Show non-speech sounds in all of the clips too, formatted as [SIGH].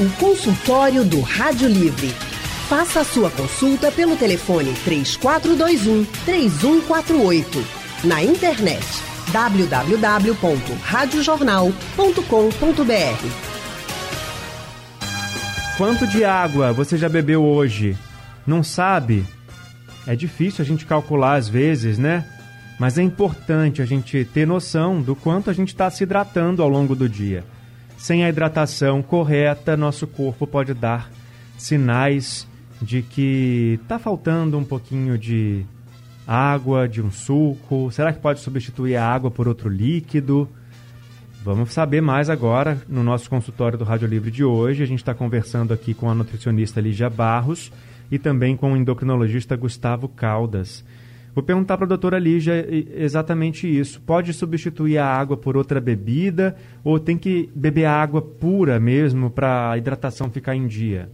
O consultório do Rádio Livre. Faça a sua consulta pelo telefone 3421 3148. Na internet www.radiojornal.com.br. Quanto de água você já bebeu hoje? Não sabe? É difícil a gente calcular às vezes, né? Mas é importante a gente ter noção do quanto a gente está se hidratando ao longo do dia. Sem a hidratação correta, nosso corpo pode dar sinais de que está faltando um pouquinho de água, de um suco. Será que pode substituir a água por outro líquido? Vamos saber mais agora no nosso consultório do Rádio Livre de hoje. A gente está conversando aqui com a nutricionista Lígia Barros e também com o endocrinologista Gustavo Caldas. Vou perguntar para a doutora Lígia exatamente isso. Pode substituir a água por outra bebida ou tem que beber água pura mesmo para a hidratação ficar em dia?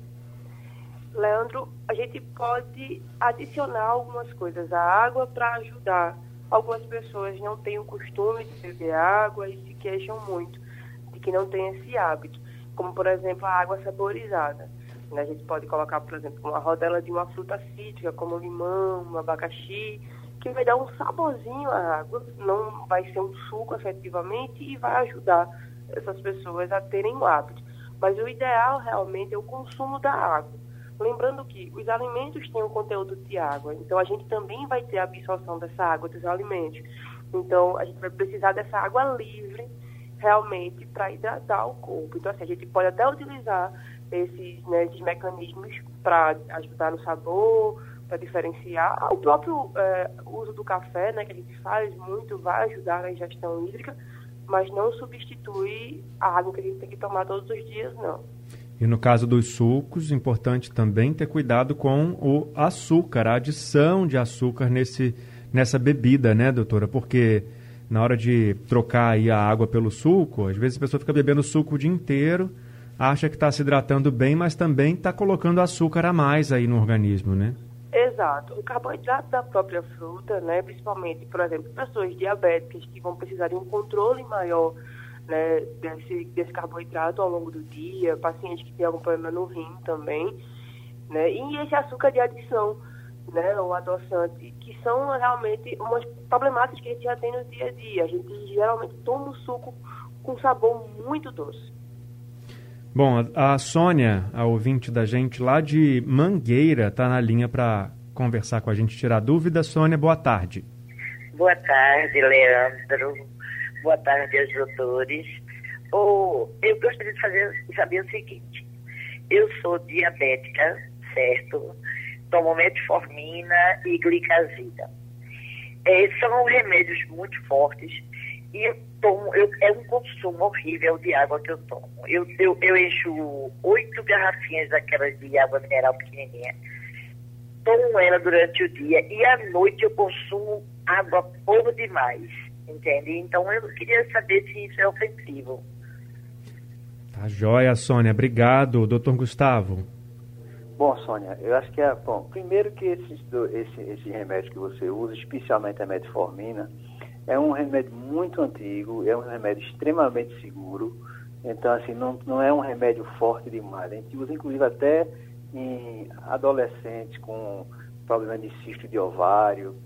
Leandro, a gente pode adicionar algumas coisas à água para ajudar. Algumas pessoas não têm o costume de beber água e se queixam muito de que não tem esse hábito, como por exemplo a água saborizada. Né? A gente pode colocar, por exemplo, uma rodela de uma fruta cítrica, como limão, um abacaxi, que vai dar um saborzinho à água, não vai ser um suco efetivamente e vai ajudar essas pessoas a terem o hábito. Mas o ideal realmente é o consumo da água. Lembrando que os alimentos têm um conteúdo de água, então a gente também vai ter a absorção dessa água dos alimentos. Então a gente vai precisar dessa água livre realmente para hidratar o corpo. Então assim, a gente pode até utilizar esses, né, esses mecanismos para ajudar no sabor, para diferenciar. O próprio é, uso do café, né, que a gente faz muito, vai ajudar na ingestão hídrica, mas não substitui a água que a gente tem que tomar todos os dias, não. E no caso dos sucos, importante também ter cuidado com o açúcar, a adição de açúcar nesse, nessa bebida, né, doutora? Porque na hora de trocar a água pelo suco, às vezes a pessoa fica bebendo suco o dia inteiro, acha que está se hidratando bem, mas também está colocando açúcar a mais aí no organismo, né? Exato. O carboidrato da própria fruta, né, principalmente, por exemplo, pessoas diabéticas que vão precisar de um controle maior né, desse, desse carboidrato ao longo do dia, pacientes que têm algum problema no rim também, né, e esse açúcar de adição, né, o adoçante, que são realmente umas problemáticas que a gente já tem no dia a dia. A gente geralmente toma um suco com sabor muito doce. Bom, a Sônia, a ouvinte da gente lá de Mangueira, está na linha para conversar com a gente, tirar dúvida. Sônia, boa tarde. Boa tarde, Leandro. Boa tarde aos doutores. Oh, eu gostaria de fazer, saber o seguinte. Eu sou diabética, certo? Tomo metformina e glicazida. É, são remédios muito fortes e eu tomo, eu, é um consumo horrível de água que eu tomo. Eu, eu, eu encho oito garrafinhas daquelas de água mineral pequenininha, tomo ela durante o dia e à noite eu consumo água pouco demais, entende? Então eu queria saber se isso é ofensivo. Tá joia, Sônia. Obrigado. Doutor Gustavo. Bom, Sônia, eu acho que é. Bom, primeiro que esses, esse, esse remédio que você usa, especialmente a metformina, é um remédio muito antigo, é um remédio extremamente seguro. Então, assim, não, não é um remédio forte demais. A gente usa, inclusive, até em adolescentes com problema de cisto de ovário,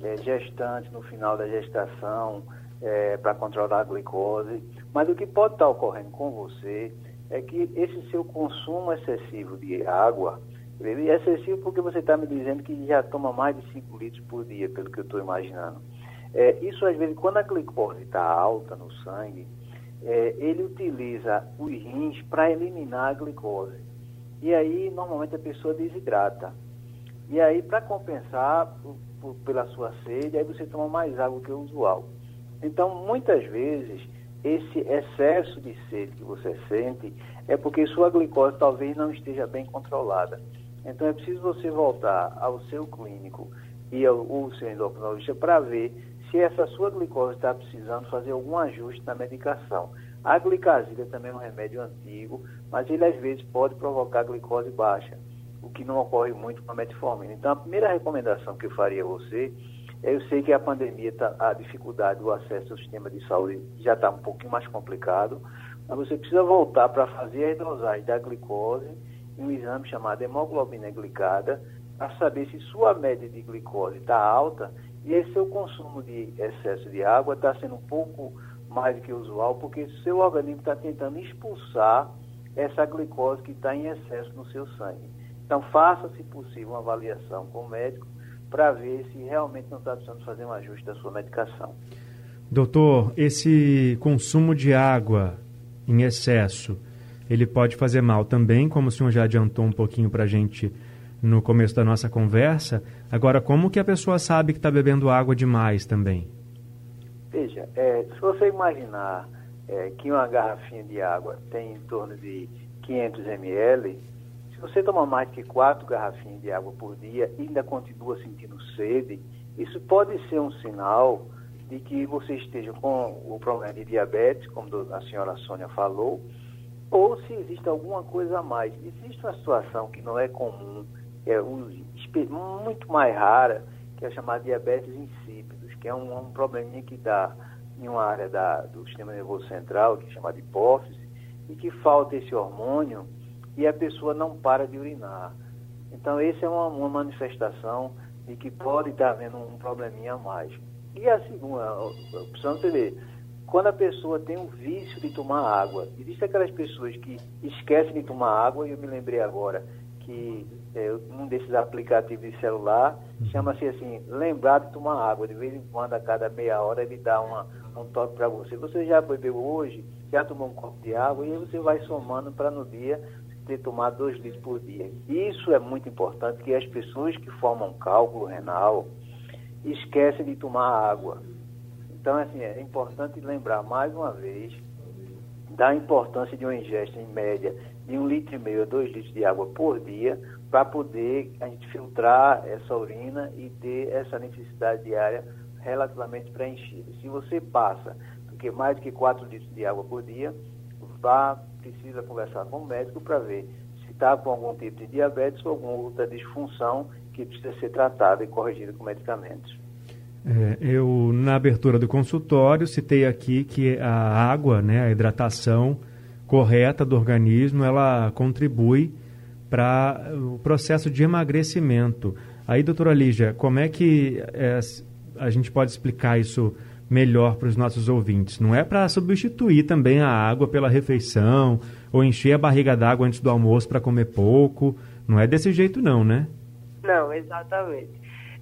é, gestantes no final da gestação, é, para controlar a glicose. Mas o que pode estar ocorrendo com você é que esse seu consumo excessivo de água, ele é excessivo porque você está me dizendo que já toma mais de 5 litros por dia, pelo que eu estou imaginando. É, isso, às vezes, quando a glicose está alta no sangue, é, ele utiliza os rins para eliminar a glicose. E aí, normalmente, a pessoa desidrata. E aí, para compensar por, por, pela sua sede, aí você toma mais água que o usual. Então, muitas vezes, esse excesso de sede que você sente é porque sua glicose talvez não esteja bem controlada. Então, é preciso você voltar ao seu clínico e ao, ao seu endocrinologista para ver se essa sua glicose está precisando fazer algum ajuste na medicação. A glicazida também é um remédio antigo, mas ele às vezes pode provocar glicose baixa, o que não ocorre muito com a metformina. Então, a primeira recomendação que eu faria a você, eu sei que a pandemia, tá, a dificuldade do acesso ao sistema de saúde já está um pouquinho mais complicado, Mas você precisa voltar para fazer a dosagem da glicose em um exame chamado hemoglobina glicada para saber se sua média de glicose está alta e esse seu consumo de excesso de água está sendo um pouco mais do que usual, porque seu organismo está tentando expulsar essa glicose que está em excesso no seu sangue. Então, faça, se possível, uma avaliação com o médico para ver se realmente não está precisando fazer um ajuste da sua medicação. Doutor, esse consumo de água em excesso, ele pode fazer mal também, como o senhor já adiantou um pouquinho para a gente no começo da nossa conversa. Agora, como que a pessoa sabe que está bebendo água demais também? Veja, é, se você imaginar é, que uma garrafinha de água tem em torno de 500 ml, se você tomar mais que quatro garrafinhas de água por dia e ainda continua sentindo sede, isso pode ser um sinal de que você esteja com o problema de diabetes, como a senhora Sônia falou, ou se existe alguma coisa a mais. Existe uma situação que não é comum, é muito mais rara, que é chamada diabetes insípidos, que é um, um probleminha que dá em uma área da, do sistema nervoso central, que é chamada hipófise, e que falta esse hormônio e a pessoa não para de urinar. Então, essa é uma, uma manifestação de que pode estar havendo um probleminha a mais. E a segunda opção, você vê, quando a pessoa tem um vício de tomar água, existem aquelas pessoas que esquecem de tomar água, e eu me lembrei agora que é, um desses aplicativos de celular uhum. chama-se assim, lembrar de tomar água. De vez em quando, a cada meia hora, ele dá uma, um toque para você. Você já bebeu hoje, já tomou um copo de água, e aí você vai somando para no dia ter tomado dois litros por dia. Isso é muito importante, que as pessoas que formam cálculo renal esquecem de tomar água. Então, assim, é importante lembrar mais uma vez da importância de uma ingesta em média de um litro e meio a dois litros de água por dia para poder a gente filtrar essa urina e ter essa necessidade diária relativamente preenchida. Se você passa do que mais do que 4 litros de água por dia, vá, precisa conversar com o médico para ver se está com algum tipo de diabetes ou alguma outra disfunção que precisa ser tratada e corrigida com medicamentos. É, eu, na abertura do consultório, citei aqui que a água, né, a hidratação correta do organismo, ela contribui para o processo de emagrecimento. Aí, doutora Lígia, como é que é, a gente pode explicar isso melhor para os nossos ouvintes? Não é para substituir também a água pela refeição ou encher a barriga d'água antes do almoço para comer pouco. Não é desse jeito, não, né? Não, exatamente.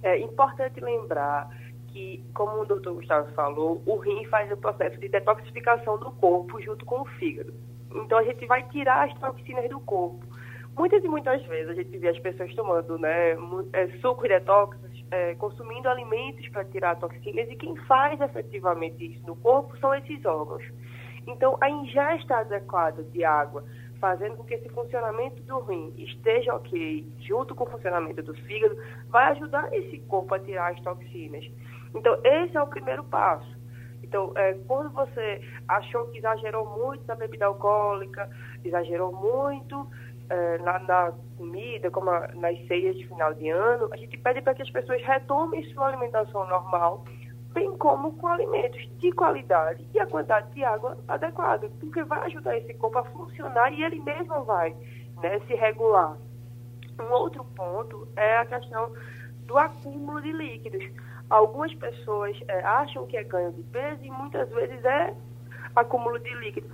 É importante lembrar que, como o doutor Gustavo falou, o rim faz o processo de detoxificação do corpo junto com o fígado. Então a gente vai tirar as toxinas do corpo. Muitas e muitas vezes a gente vê as pessoas tomando né, é, suco detox, é, consumindo alimentos para tirar toxinas, e quem faz efetivamente isso no corpo são esses órgãos. Então, a ingesta adequada de água fazendo com que esse funcionamento do rim esteja ok, junto com o funcionamento do fígado, vai ajudar esse corpo a tirar as toxinas. Então, esse é o primeiro passo. Então, é, quando você achou que exagerou muito na bebida alcoólica, exagerou muito é, na, na, comida, como a, nas ceias de final de ano, a gente pede para que as pessoas retomem sua alimentação normal bem como com alimentos de qualidade e a quantidade de água adequada, porque vai ajudar esse corpo a funcionar e ele mesmo vai né, se regular. Um outro ponto é a questão do acúmulo de líquidos. Algumas pessoas é, acham que é ganho de peso e muitas vezes é acúmulo de líquido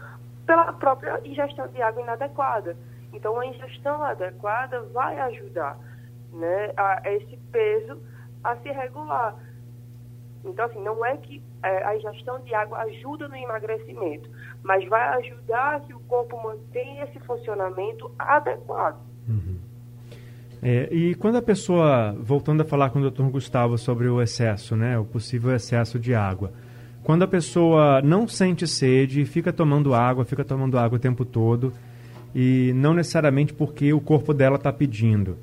pela própria ingestão de água inadequada. Então, a ingestão adequada vai ajudar né, a esse peso a se regular. Então, assim, não é que é, a ingestão de água ajuda no emagrecimento, mas vai ajudar que o corpo mantenha esse funcionamento adequado. Uhum. É, e quando a pessoa, voltando a falar com o doutor Gustavo sobre o excesso, né, o possível excesso de água, quando a pessoa não sente sede, fica tomando água, fica tomando água o tempo todo, e não necessariamente porque o corpo dela está pedindo,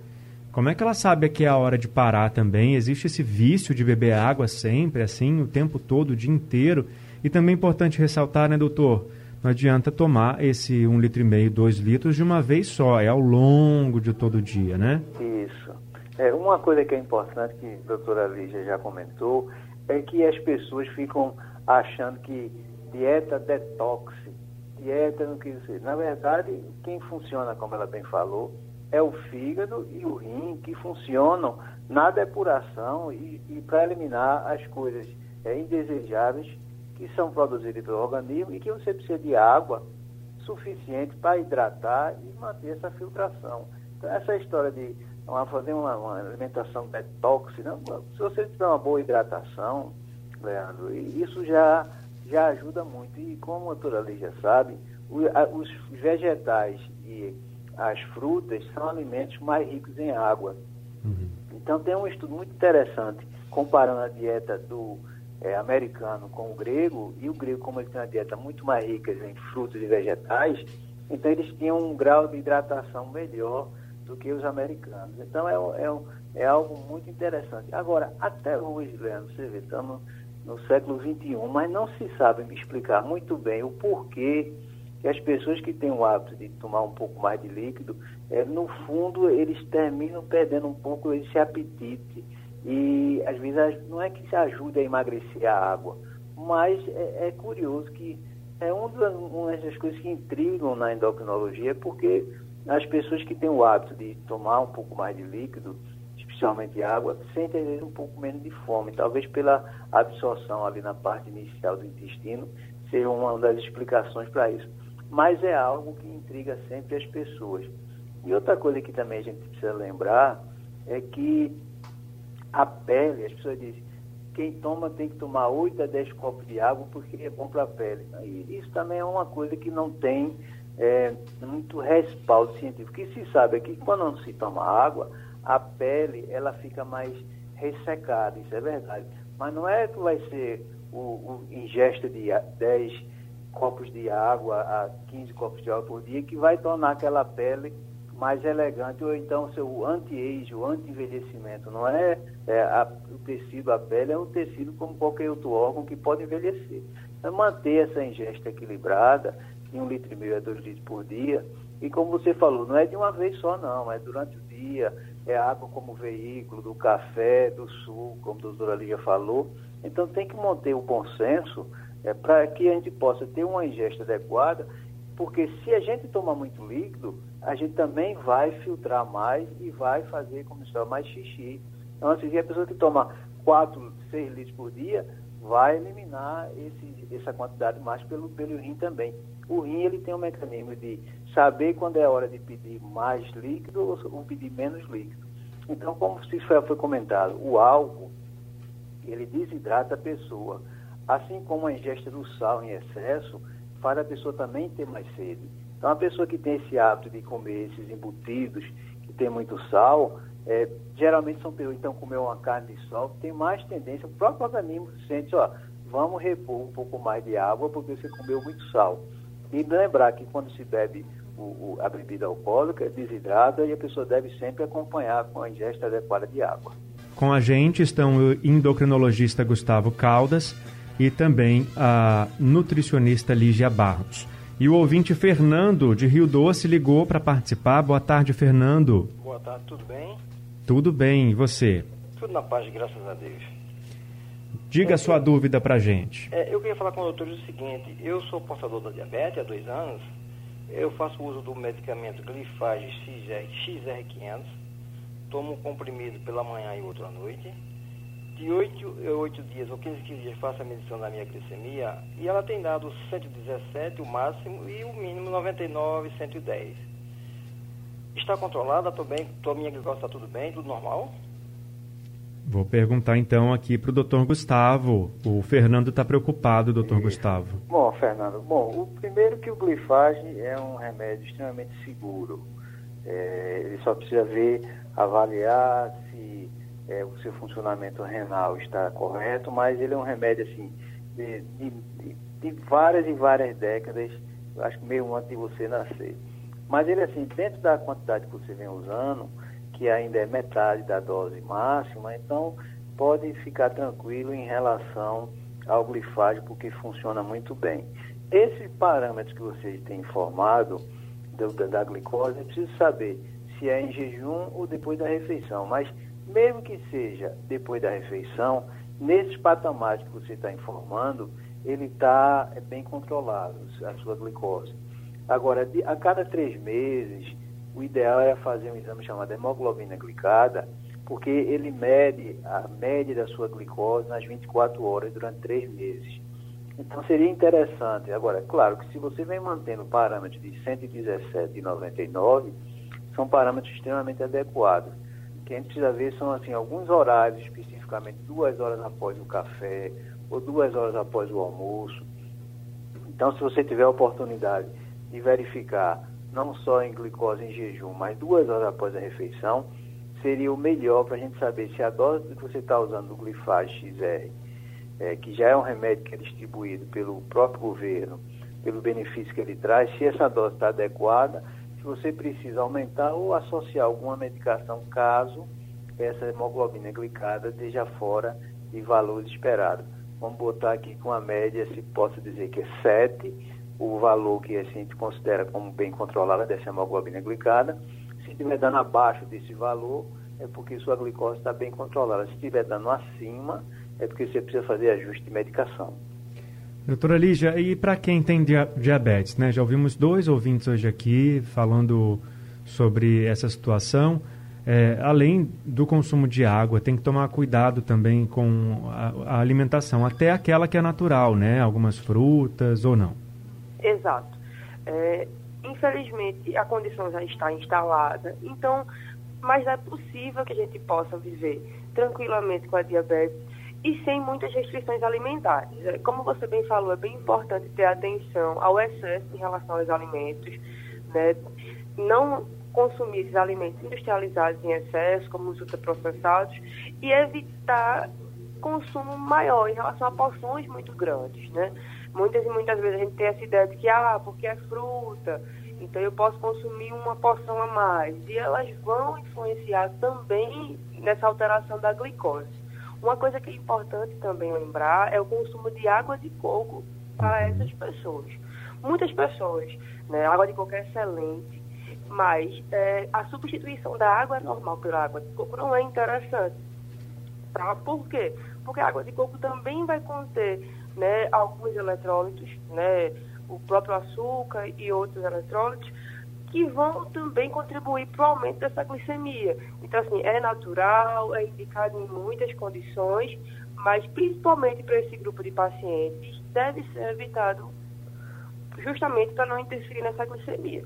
como é que ela sabe que é a hora de parar também? Existe esse vício de beber água sempre, assim, o tempo todo, o dia inteiro? E também é importante ressaltar, né, doutor? Não adianta tomar esse um litro e meio, dois litros de uma vez só, é ao longo de todo o dia, né? Isso. É, uma coisa que é importante, que a doutora Lígia já comentou, é que as pessoas ficam achando que dieta detox, dieta, no que você. Na verdade, quem funciona, como ela bem falou, é o fígado e o rim que funcionam na depuração e, e para eliminar as coisas é, indesejáveis que são produzidas pelo organismo e que você precisa de água suficiente para hidratar e manter essa filtração. Então, essa história de uma, fazer uma, uma, alimentação detox, não, se você tiver uma boa hidratação, Leandro, isso já, já ajuda muito. E como a doutora Lígia sabe, os vegetais e as frutas são alimentos mais ricos em água. Uhum. Então tem um estudo muito interessante comparando a dieta do é, americano com o grego, e o grego, como ele tem uma dieta muito mais rica em frutos e vegetais, então eles tinham um grau de hidratação melhor do que os americanos. Então é, é, é algo muito interessante. Agora, até hoje, Leandro, você vê, estamos no século XXI, mas não se sabe me explicar muito bem o porquê que as pessoas que têm o hábito de tomar um pouco mais de líquido, é, no fundo, eles terminam perdendo um pouco esse apetite. E às vezes não é que se ajude a emagrecer a água, mas é, é curioso que é uma das coisas que intrigam na endocrinologia, porque as pessoas que têm o hábito de tomar um pouco mais de líquido, especialmente água, sentem às vezes um pouco menos de fome, talvez pela absorção ali na parte inicial do intestino, seja uma das explicações para isso. Mas é algo que intriga sempre as pessoas. E outra coisa que também a gente precisa lembrar é que a pele, as pessoas dizem, quem toma tem que tomar 8 a 10 copos de água porque é bom para a pele. E isso também é uma coisa que não tem é, muito respaldo científico. O que se sabe é que quando não se toma água, a pele ela fica mais ressecada, isso é verdade. Mas não é que vai ser o, o ingesta de 10 copos de água a 15 copos de água por dia que vai tornar aquela pele mais elegante, ou então seu anti-age, o anti-envelhecimento. Não é, é a, o tecido, a pele é um tecido como qualquer outro órgão que pode envelhecer. É manter essa ingesta equilibrada em um litro e meio a dois litros por dia. E como você falou, não é de uma vez só, não, é durante o dia, é água como veículo, do café, do suco, como a doutora Lígia falou. Então tem que manter o bom senso é, para que a gente possa ter uma ingesta adequada, porque se a gente tomar muito líquido, a gente também vai filtrar mais e vai fazer, como se fala, mais xixi. Então, assim, a pessoa que toma 4, 6 litros por dia, vai eliminar esse, essa quantidade mais pelo, pelo rim também. O rim ele tem um mecanismo de saber quando é hora de pedir mais líquido ou, ou pedir menos líquido. Então, como se foi, foi comentado, o álcool ele desidrata a pessoa, assim como a ingesta do sal em excesso faz a pessoa também ter mais sede. Então, a pessoa que tem esse hábito de comer esses embutidos, que tem muito sal, é, geralmente são pessoas que então comer uma carne de sol, tem mais tendência, o próprio organismo sente, ó, vamos repor um pouco mais de água porque você comeu muito sal. E lembrar que quando se bebe o, o, a bebida alcoólica, desidrata e a pessoa deve sempre acompanhar com a ingesta adequada de água. Com a gente estão o endocrinologista Gustavo Caldas e também a nutricionista Lígia Barros. E o ouvinte Fernando, de Rio Doce, ligou para participar. Boa tarde, Fernando. Boa tarde, tudo bem? Tudo bem, e você? Tudo na paz, graças a Deus. Diga é, a sua eu, dúvida para gente. É, eu queria falar com o doutor o seguinte: eu sou portador da diabetes há dois anos. Eu faço uso do medicamento Glifage XR, XR500. Tomo um comprimido pela manhã e outro à noite de 8 a 8 dias ou 15, 15 dias faço a medição da minha glicemia e ela tem dado 117 o máximo e o mínimo 99, 110. Está controlada? Estou bem? Tô, minha glicose está tudo bem? Tudo normal? Vou perguntar então aqui para o doutor Gustavo. O Fernando está preocupado, doutor Gustavo. Bom, Fernando, bom, o primeiro que o glifage é um remédio extremamente seguro. É, ele só precisa ver, avaliar é, o seu funcionamento renal está correto, mas ele é um remédio assim de, de, de várias e várias décadas, acho que meio antes de você nascer. Mas ele assim, dentro da quantidade que você vem usando, que ainda é metade da dose máxima, então pode ficar tranquilo em relação ao glifage, porque funciona muito bem. Esses parâmetros que vocês têm informado da, da glicose, é preciso saber se é em jejum ou depois da refeição, mas mesmo que seja depois da refeição, nesses patamares que você está informando, ele está bem controlado, a sua glicose. Agora, a cada três meses, o ideal é fazer um exame chamado hemoglobina glicada, porque ele mede a média da sua glicose nas 24 horas durante três meses. Então seria interessante. Agora, é claro que se você vem mantendo parâmetros de 117 e 99, são parâmetros extremamente adequados. Que a gente precisa ver são assim, alguns horários, especificamente duas horas após o café ou duas horas após o almoço. Então, se você tiver a oportunidade de verificar não só em glicose em jejum, mas duas horas após a refeição, seria o melhor para a gente saber se a dose que você está usando do Glifage XR, é, que já é um remédio que é distribuído pelo próprio governo, pelo benefício que ele traz, se essa dose está adequada, se você precisa aumentar ou associar alguma medicação caso essa hemoglobina glicada esteja fora de valores esperados. Vamos botar aqui com a média, se posso dizer que é 7, o valor que a gente considera como bem controlado dessa hemoglobina glicada. Se estiver dando abaixo desse valor, é porque sua glicose está bem controlada. Se estiver dando acima, é porque você precisa fazer ajuste de medicação. Doutora Lígia, e para quem tem diabetes, né? Já ouvimos dois ouvintes hoje aqui falando sobre essa situação. É, além do consumo de água, tem que tomar cuidado também com a, a, alimentação, até aquela que é natural, né? Algumas frutas ou não. Exato. É, infelizmente, a condição já está instalada, então, mas é possível que a gente possa viver tranquilamente com a diabetes e sem muitas restrições alimentares. É, como você bem falou, é bem importante ter atenção ao excesso em relação aos alimentos, né? não consumir esses alimentos industrializados em excesso, como os ultraprocessados, e evitar consumo maior em relação a porções muito grandes, né? Muitas e muitas vezes a gente tem essa ideia de que, ah, porque é fruta, então eu posso consumir uma porção a mais. E elas vão influenciar também nessa alteração da glicose. Uma coisa que é importante também lembrar é o consumo de água de coco para essas pessoas. Muitas pessoas, né, água de coco é excelente, mas é, a substituição da água normal pela água de coco não é interessante. Tá? Por quê? Porque a água de coco também vai conter né, alguns eletrólitos, né, o próprio açúcar e outros eletrólitos, que vão também contribuir para o aumento dessa glicemia. Então, assim, é natural, é indicado em muitas condições, mas principalmente para esse grupo de pacientes, deve ser evitado justamente para não interferir nessa glicemia.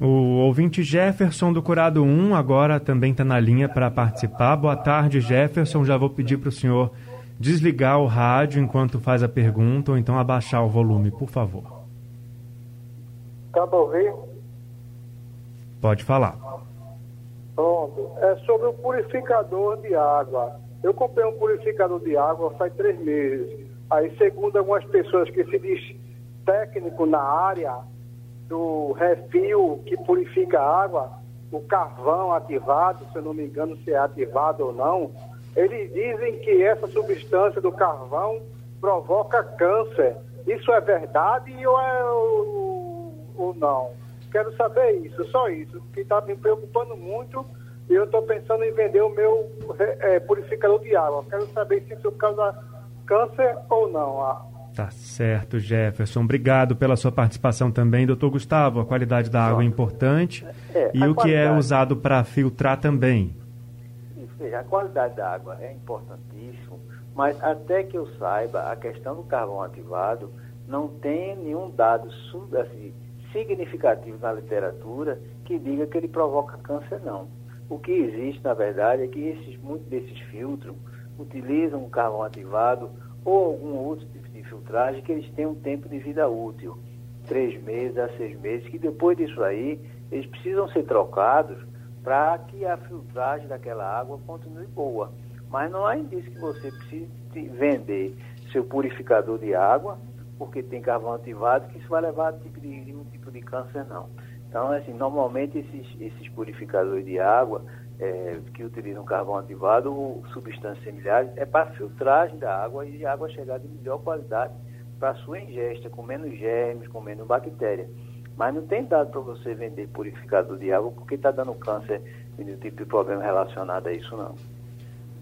O ouvinte Jefferson do Curado 1 agora também está na linha para participar. Boa tarde, Jefferson. Já vou pedir para o senhor desligar o rádio enquanto faz a pergunta ou então abaixar o volume, por favor. Tá para ouvir? Pode falar. Pronto. É sobre o purificador de água. Eu comprei um purificador de água faz três meses. Aí, segundo algumas pessoas que se diz técnico na área do refil que purifica a água, o carvão ativado, se eu não me engano se é ativado ou não, eles dizem que essa substância do carvão provoca câncer. Isso é verdade ou, é, ou, ou não? Quero saber isso, só isso, que está me preocupando muito e eu estou pensando em vender o meu é, purificador de água. Quero saber se isso causa câncer ou não. Ah. Tá certo, Jefferson. Obrigado pela sua participação também. Doutor Gustavo, a qualidade da água é importante é, e o que é usado para filtrar também. A qualidade da água é importantíssimo, mas até que eu saiba, a questão do carvão ativado não tem nenhum dado assim, significativo na literatura que diga que ele provoca câncer, não. O que existe, na verdade, é que esses, muitos desses filtros utilizam o carvão ativado ou algum outro tipo de filtragem que eles têm um tempo de vida útil, três meses a seis meses, que depois disso aí eles precisam ser trocados para que a filtragem daquela água continue boa. Mas não há indício que você precise vender seu purificador de água porque tem carvão ativado, que isso vai levar a tipo de, nenhum tipo de câncer, não. Então, assim, normalmente esses, esses purificadores de água é, que utilizam carvão ativado ou substâncias similares é para filtragem da água e a água chegar de melhor qualidade para sua ingesta, com menos germes, com menos bactérias. Mas não tem dado para você vender purificador de água porque está dando câncer e nenhum tipo de problema relacionado a isso, não.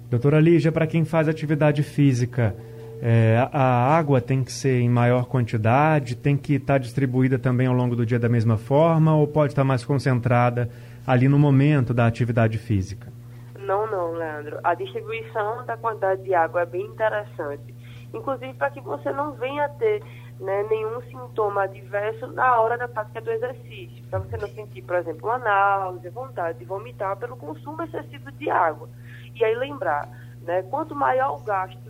Doutora Lígia, para quem faz atividade física, É, a água tem que ser em maior quantidade, tem que estar tá distribuída também ao longo do dia da mesma forma ou pode estar tá mais concentrada ali no momento da atividade física? Não, não, Leandro. A distribuição da quantidade de água é bem interessante. Inclusive para que você não venha a ter né, nenhum sintoma adverso na hora da prática do exercício. Para você não sentir, por exemplo, uma náusea, vontade de vomitar pelo consumo excessivo de água. E aí lembrar, né, quanto maior o gasto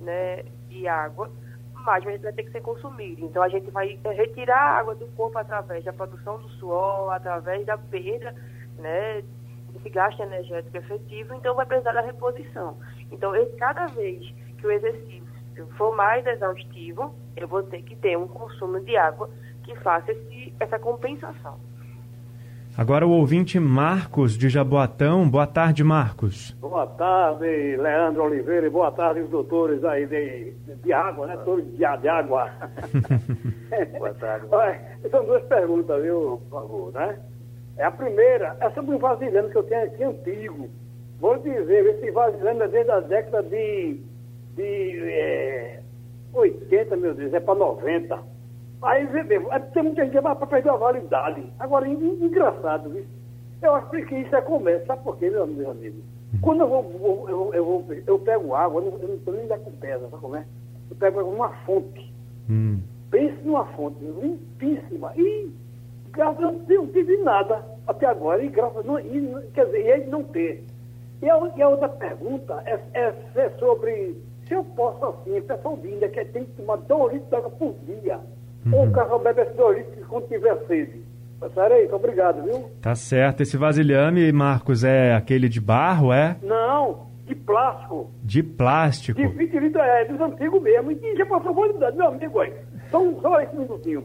né, de água, mais vai ter que ser consumido. Então a gente vai retirar a água do corpo através da produção do suor, através da perda né, desse gasto energético efetivo, então vai precisar da reposição. Então, cada vez que o exercício for mais exaustivo, eu vou ter que ter um consumo de água que faça esse, essa compensação. Agora o ouvinte Marcos de Jaboatão. Boa tarde, Marcos. Boa tarde, Leandro Oliveira, e boa tarde os doutores aí de, de água, né? Todos de, de água. [LAUGHS] boa tarde. [LAUGHS] Olha, são duas perguntas, viu, por favor, né? É a primeira, é sobre um vasilhame que eu tenho aqui antigo. Vou dizer, esse vasilhame é desde a década de, de é, 80, meu Deus, é para 90. Aí, é, tem muita gente que vai para perder a validade. Agora, engraçado, viu? Eu acho que isso é comércio. Sabe por quê, meu, meu amigo? Quando eu vou, eu, eu, vou, eu pego água, eu não estou nem da com pedra, sabe como é? Eu pego uma fonte. Hum. Pense numa fonte limpíssima. E graças a Deus não tive nada até agora. E graças não, e, quer dizer, e aí não ter. E a, e a outra pergunta é, é, é, sobre se eu posso assim, a pessoa vinda que tem que tomar dois litros de água por dia. Uhum. Ou o carro bebe esses dois litros quando tiver sede. Sério aí, obrigado, viu? Tá certo. Esse vasilhame, Marcos, é aquele de barro, é? Não, de plástico. De plástico? De 20 litros, é, dos antigos mesmo. E já passou quantidade, meu amigo aí. Só, só esse minutinho.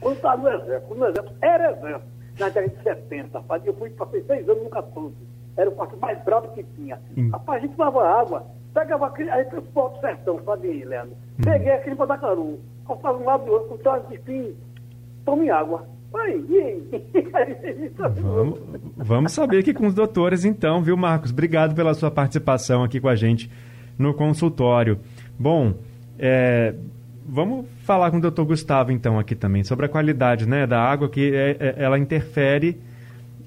Quando estava no exército, no exército, era exército, na década de 70, rapaz, eu fui, passei seis anos no 14. Era o quarto mais bravo que tinha. Hum. Rapaz, a gente tomava água, pegava aquele, aí transporte do sertão, sabe, Leandro? Peguei aquele para Dacaru cortava um lado do outro, com traje de fim, tome água. Aí? [LAUGHS] vamos, vamos saber aqui com os doutores então, viu, Marcos? Obrigado pela sua participação aqui com a gente no consultório. Bom, é, vamos falar com o doutor Gustavo então aqui também sobre a qualidade né, da água que é, é, ela interfere,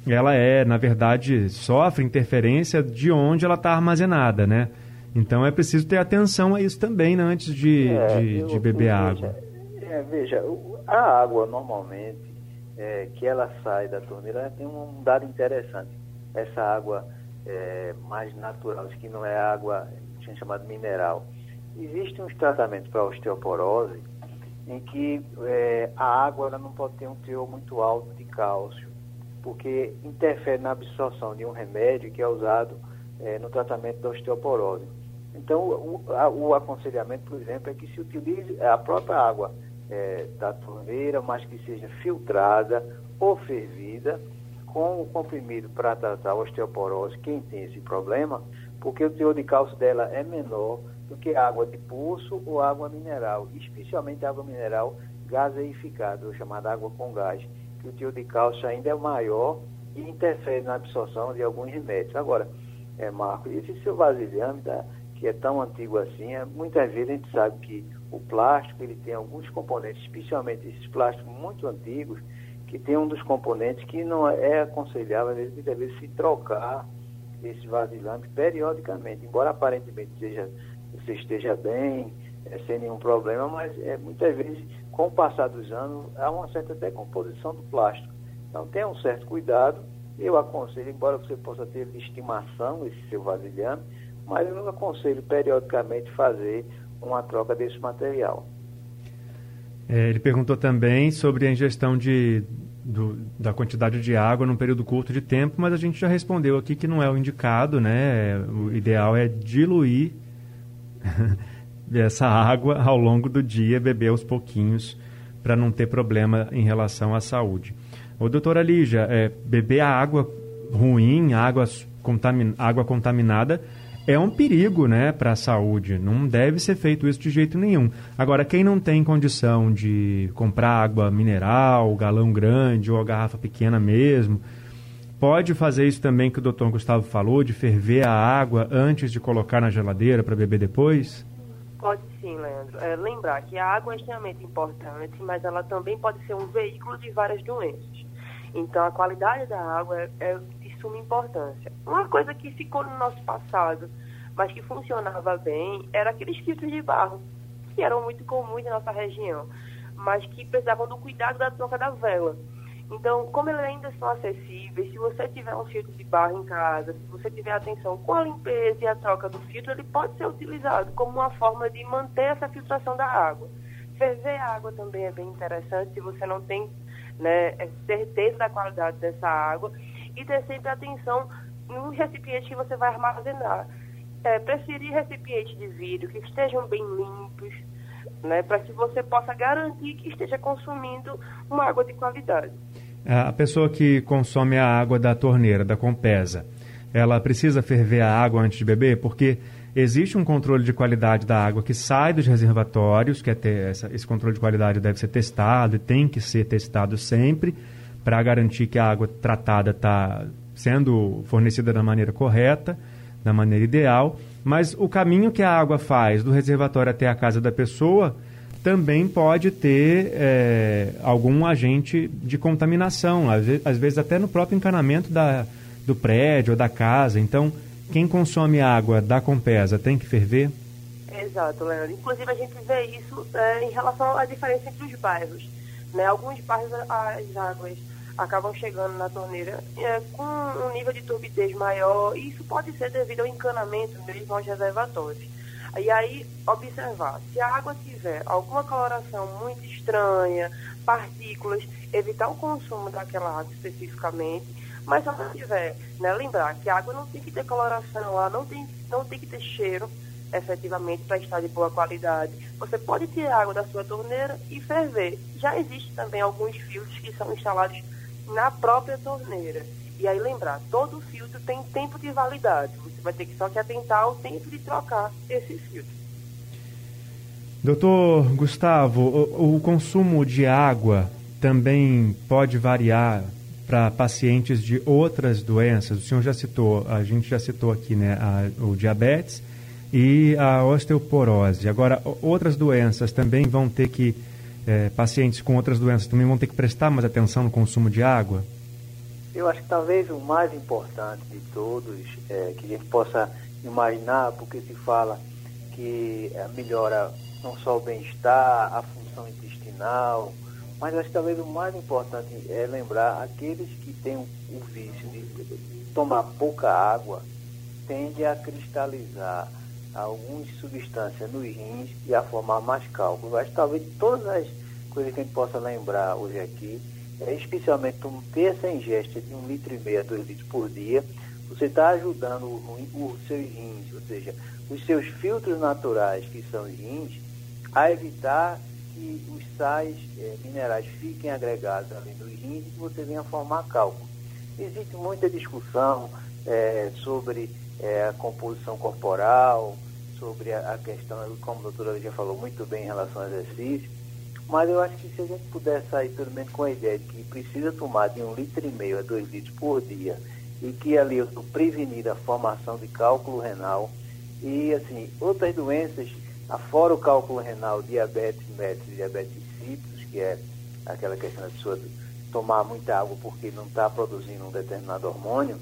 ela é, na verdade, sofre interferência de onde ela está armazenada, né? Então é preciso ter atenção a isso também né, antes de, é, de, eu, de, beber veja, água. É, veja, a água normalmente é, que ela sai da torneira tem um dado interessante. Essa água é, mais natural, que não é água tinha chamado mineral. Existem uns tratamentos para osteoporose em que é, a água ela não pode ter um teor muito alto de cálcio, porque interfere na absorção de um remédio que é usado é, no tratamento da osteoporose. Então, o, a, o, aconselhamento, por exemplo, é que se utilize a própria água é, da torneira, mas que seja filtrada ou fervida, com o comprimido para tratar a osteoporose, quem tem esse problema, porque o teor de cálcio dela é menor do que água de poço ou água mineral, especialmente água mineral gaseificada, ou chamada água com gás, que o teor de cálcio ainda é maior e interfere na absorção de alguns remédios. Agora, é, Marco, esse seu vasilhame tá, que é tão antigo assim, é, muitas vezes a gente sabe que o plástico ele tem alguns componentes, especialmente esses plásticos muito antigos, que tem um dos componentes que não é aconselhável, muitas vezes, se trocar esse vasilhame periodicamente, embora aparentemente seja, você esteja bem, é, sem nenhum problema, mas é, muitas vezes, com o passar dos anos, há uma certa decomposição do plástico. Então, tenha um certo cuidado. Eu aconselho, embora você possa ter de estimação esse seu vasilhame, mas eu aconselho periodicamente fazer uma troca desse material. É, ele perguntou também sobre a ingestão de, do, da quantidade de água num período curto de tempo, mas a gente já respondeu aqui que não é o indicado, né? O ideal é diluir [LAUGHS] essa água ao longo do dia, beber aos pouquinhos, para não ter problema em relação à saúde. O doutora Lígia, é, beber a água ruim, água, contamin, água contaminada, é um perigo né, para a saúde. Não deve ser feito isso de jeito nenhum. Agora, quem não tem condição de comprar água mineral, galão grande ou garrafa pequena mesmo, pode fazer isso também que o doutor Gustavo falou, de ferver a água antes de colocar na geladeira para beber depois? Pode sim, Leandro. É, lembrar que a água é extremamente importante, mas ela também pode ser um veículo de várias doenças. Então, a qualidade da água é, é suma importância. Uma coisa que ficou no nosso passado, mas que funcionava bem, era aqueles filtros de barro, que eram muito comuns na nossa região, mas que precisavam do cuidado da troca da vela. Então, como eles ainda são acessíveis, se você tiver um filtro de barro em casa, se você tiver atenção com a limpeza e a troca do filtro, ele pode ser utilizado como uma forma de manter essa filtração da água. Ferver a água também é bem interessante se você não tem né, certeza da qualidade dessa água e ter sempre atenção no recipiente que você vai armazenar. É, preferir recipientes de vidro que estejam bem limpos, né, para que você possa garantir que esteja consumindo uma água de qualidade. A pessoa que consome a água da torneira, da Compesa, ela precisa ferver a água antes de beber? Porque existe um controle de qualidade da água que sai dos reservatórios, que é essa, esse controle de qualidade deve ser testado e tem que ser testado sempre para garantir que a água tratada está sendo fornecida da maneira correta, da maneira ideal. Mas o caminho que a água faz do reservatório até a casa da pessoa também pode ter é, algum agente de contaminação, às vezes, às vezes, até no próprio encanamento da, do prédio ou da casa. Então, quem consome água da Compesa tem que ferver? Exato, Leandro. Inclusive, a gente vê isso é, em relação à diferença entre os bairros. Né? Alguns bairros, as águas acabam chegando na torneira é, com um nível de turbidez maior, e isso pode ser devido ao encanamento mesmo aos reservatórios. E aí, observar, se a água tiver alguma coloração muito estranha, partículas, evitar o consumo daquela água especificamente, mas se ela tiver, né, lembrar que a água não tem que ter coloração, ela não tem, não tem que ter cheiro, efetivamente, para estar de boa qualidade. Você pode tirar água da sua torneira e ferver. Já existem também alguns filtros que são instalados na própria torneira. E aí lembrar, todo filtro tem tempo de validade. Você vai ter que só que atentar ao tempo de trocar esse filtro. Doutor Gustavo, o, o consumo de água também pode variar para pacientes de outras doenças. O senhor já citou, a gente já citou aqui, né, a, o diabetes e a osteoporose. Agora, outras doenças também vão ter que é, pacientes com outras doenças também vão ter que prestar mais atenção no consumo de água? Eu acho que talvez o mais importante de todos é, que a gente possa imaginar, porque se fala que é, melhora não só o bem-estar, a função intestinal, mas acho que talvez o mais importante é lembrar aqueles que têm o, o vício de tomar pouca água, tende a cristalizar algumas substâncias nos rins e a formar mais cálculos. Acho que talvez todas as coisas que a gente possa lembrar hoje aqui, é especialmente ter essa ingesta de um litro e meio a dois litros por dia, você está ajudando os seus rins, ou seja, os seus filtros naturais, que são os rins, a evitar que os sais é, minerais fiquem agregados ali nos rins e que você venha formar cálculo. Existe muita discussão é, sobre é, a composição corporal, sobre a, a, questão, como a doutora já falou muito bem em relação ao exercício, mas eu acho que se a gente puder sair pelo menos com a ideia de que precisa tomar de um litro e meio a dois litros por dia e que ali eu estou prevenindo a formação de cálculo renal e assim, outras doenças, afora o cálculo renal, diabetes mellitus, diabetes insípidos, que é aquela questão da pessoa tomar muita água porque não está produzindo um determinado hormônio,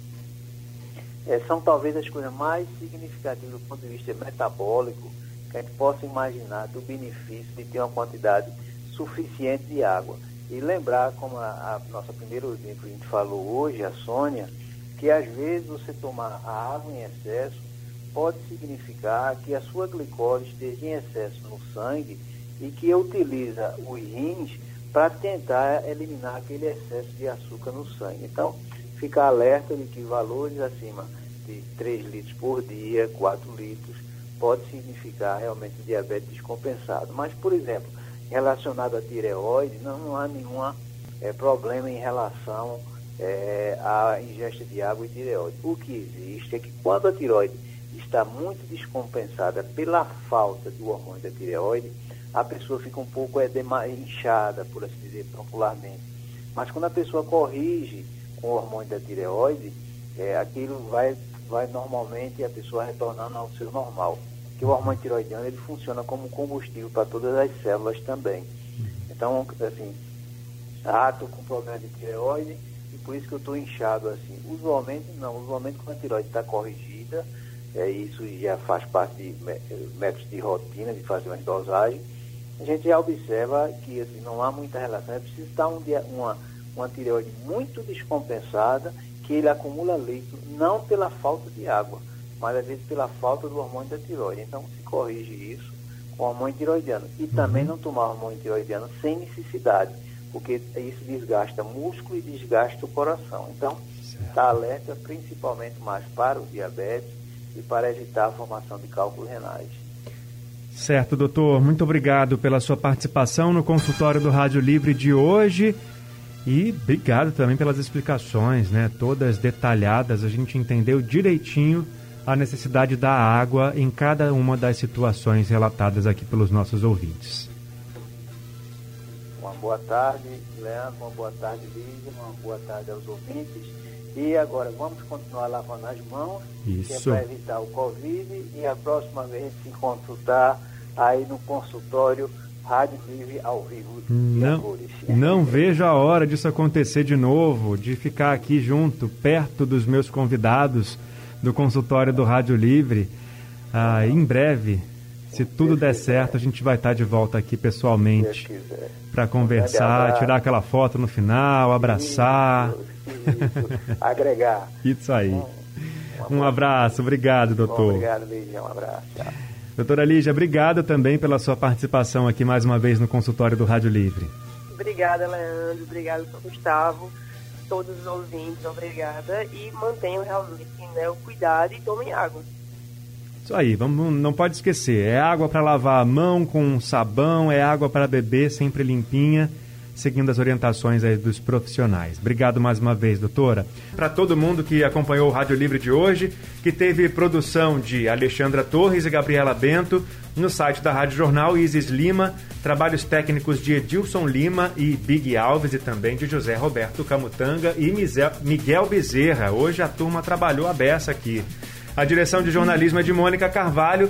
é, são talvez as coisas mais significativas do ponto de vista metabólico que a gente possa imaginar do benefício de ter uma quantidade suficiente de água. E lembrar, como a, a nossa primeira ouvinte que a gente falou hoje, a Sônia, que às vezes você tomar a água em excesso pode significar que a sua glicose esteja em excesso no sangue e que utiliza os rins para tentar eliminar aquele excesso de açúcar no sangue. Então, ficar alerta de que valores acima de 3 litros por dia, 4 litros, pode significar realmente diabetes descompensado. Mas, por exemplo, relacionado à tireoide, não, não há nenhum é, problema em relação é, à ingesta de água e tireoide. O que existe é que quando a tireoide está muito descompensada pela falta do hormônio da tireoide, a pessoa fica um pouco é, inchada, por assim dizer, popularmente. Mas quando a pessoa corrige com o hormônio da tireoide, é, aquilo vai, vai normalmente a pessoa retornando ao seu normal. que o hormônio tiroidiano ele funciona como combustível para todas as células também. Então, assim, estou com problema de tireoide e por isso que eu estou inchado assim. Usualmente não, usualmente quando a tireoide está corrigida, é, isso já faz parte de métodos de rotina, de fazer uma dosagem, a gente já observa que assim, não há muita relação. É preciso estar um dia, uma, uma tireoide muito descompensada, que ele acumula líquido, não pela falta de água, mas às vezes pela falta do hormônio da tireoide. Então se corrige isso com hormônio tiroidiano. E também não tomar hormônio tiroidiano sem necessidade, porque isso desgasta músculo e desgasta o coração. Então, está alerta principalmente mais para o diabetes e para evitar a formação de cálculos renais. Certo, doutor. Muito obrigado pela sua participação no consultório do Rádio Livre de hoje. E obrigado também pelas explicações, né? Todas detalhadas, a gente entendeu direitinho a necessidade da água em cada uma das situações relatadas aqui pelos nossos ouvintes. Uma boa tarde, Leandro, uma boa tarde, Lígia, uma boa tarde aos ouvintes. E agora vamos continuar lavando as mãos, Isso. que é para evitar o Covid, e a próxima vez se consultar aí no consultório Rádio Livre ao vivo não, não vejo a hora disso acontecer de novo, de ficar aqui junto, perto dos meus convidados do consultório do Rádio Livre. Ah, em breve, se tudo der certo, a gente vai estar de volta aqui pessoalmente para conversar, tirar aquela foto no final, abraçar. Agregar. [LAUGHS] Isso aí. Um, abraço, obrigado, doutor. Obrigado, um abraço. Doutora Lígia, obrigado também pela sua participação aqui mais uma vez no consultório do Rádio Livre. Obrigada, Leandro. Obrigada, Gustavo. Todos os ouvintes, obrigada. E mantenham realmente né, o cuidado e tomem água. Isso aí, vamos, não pode esquecer. É água para lavar a mão com sabão, é água para beber sempre limpinha seguindo as orientações dos profissionais. Obrigado mais uma vez, doutora. Para todo mundo que acompanhou o Rádio Livre de hoje, que teve produção de Alexandra Torres e Gabriela Bento, no site da Rádio Jornal Isis Lima, trabalhos técnicos de Edilson Lima e Big Alves e também de José Roberto Camutanga e Miguel Bezerra. Hoje a turma trabalhou a beça aqui. A direção de jornalismo é de Mônica Carvalho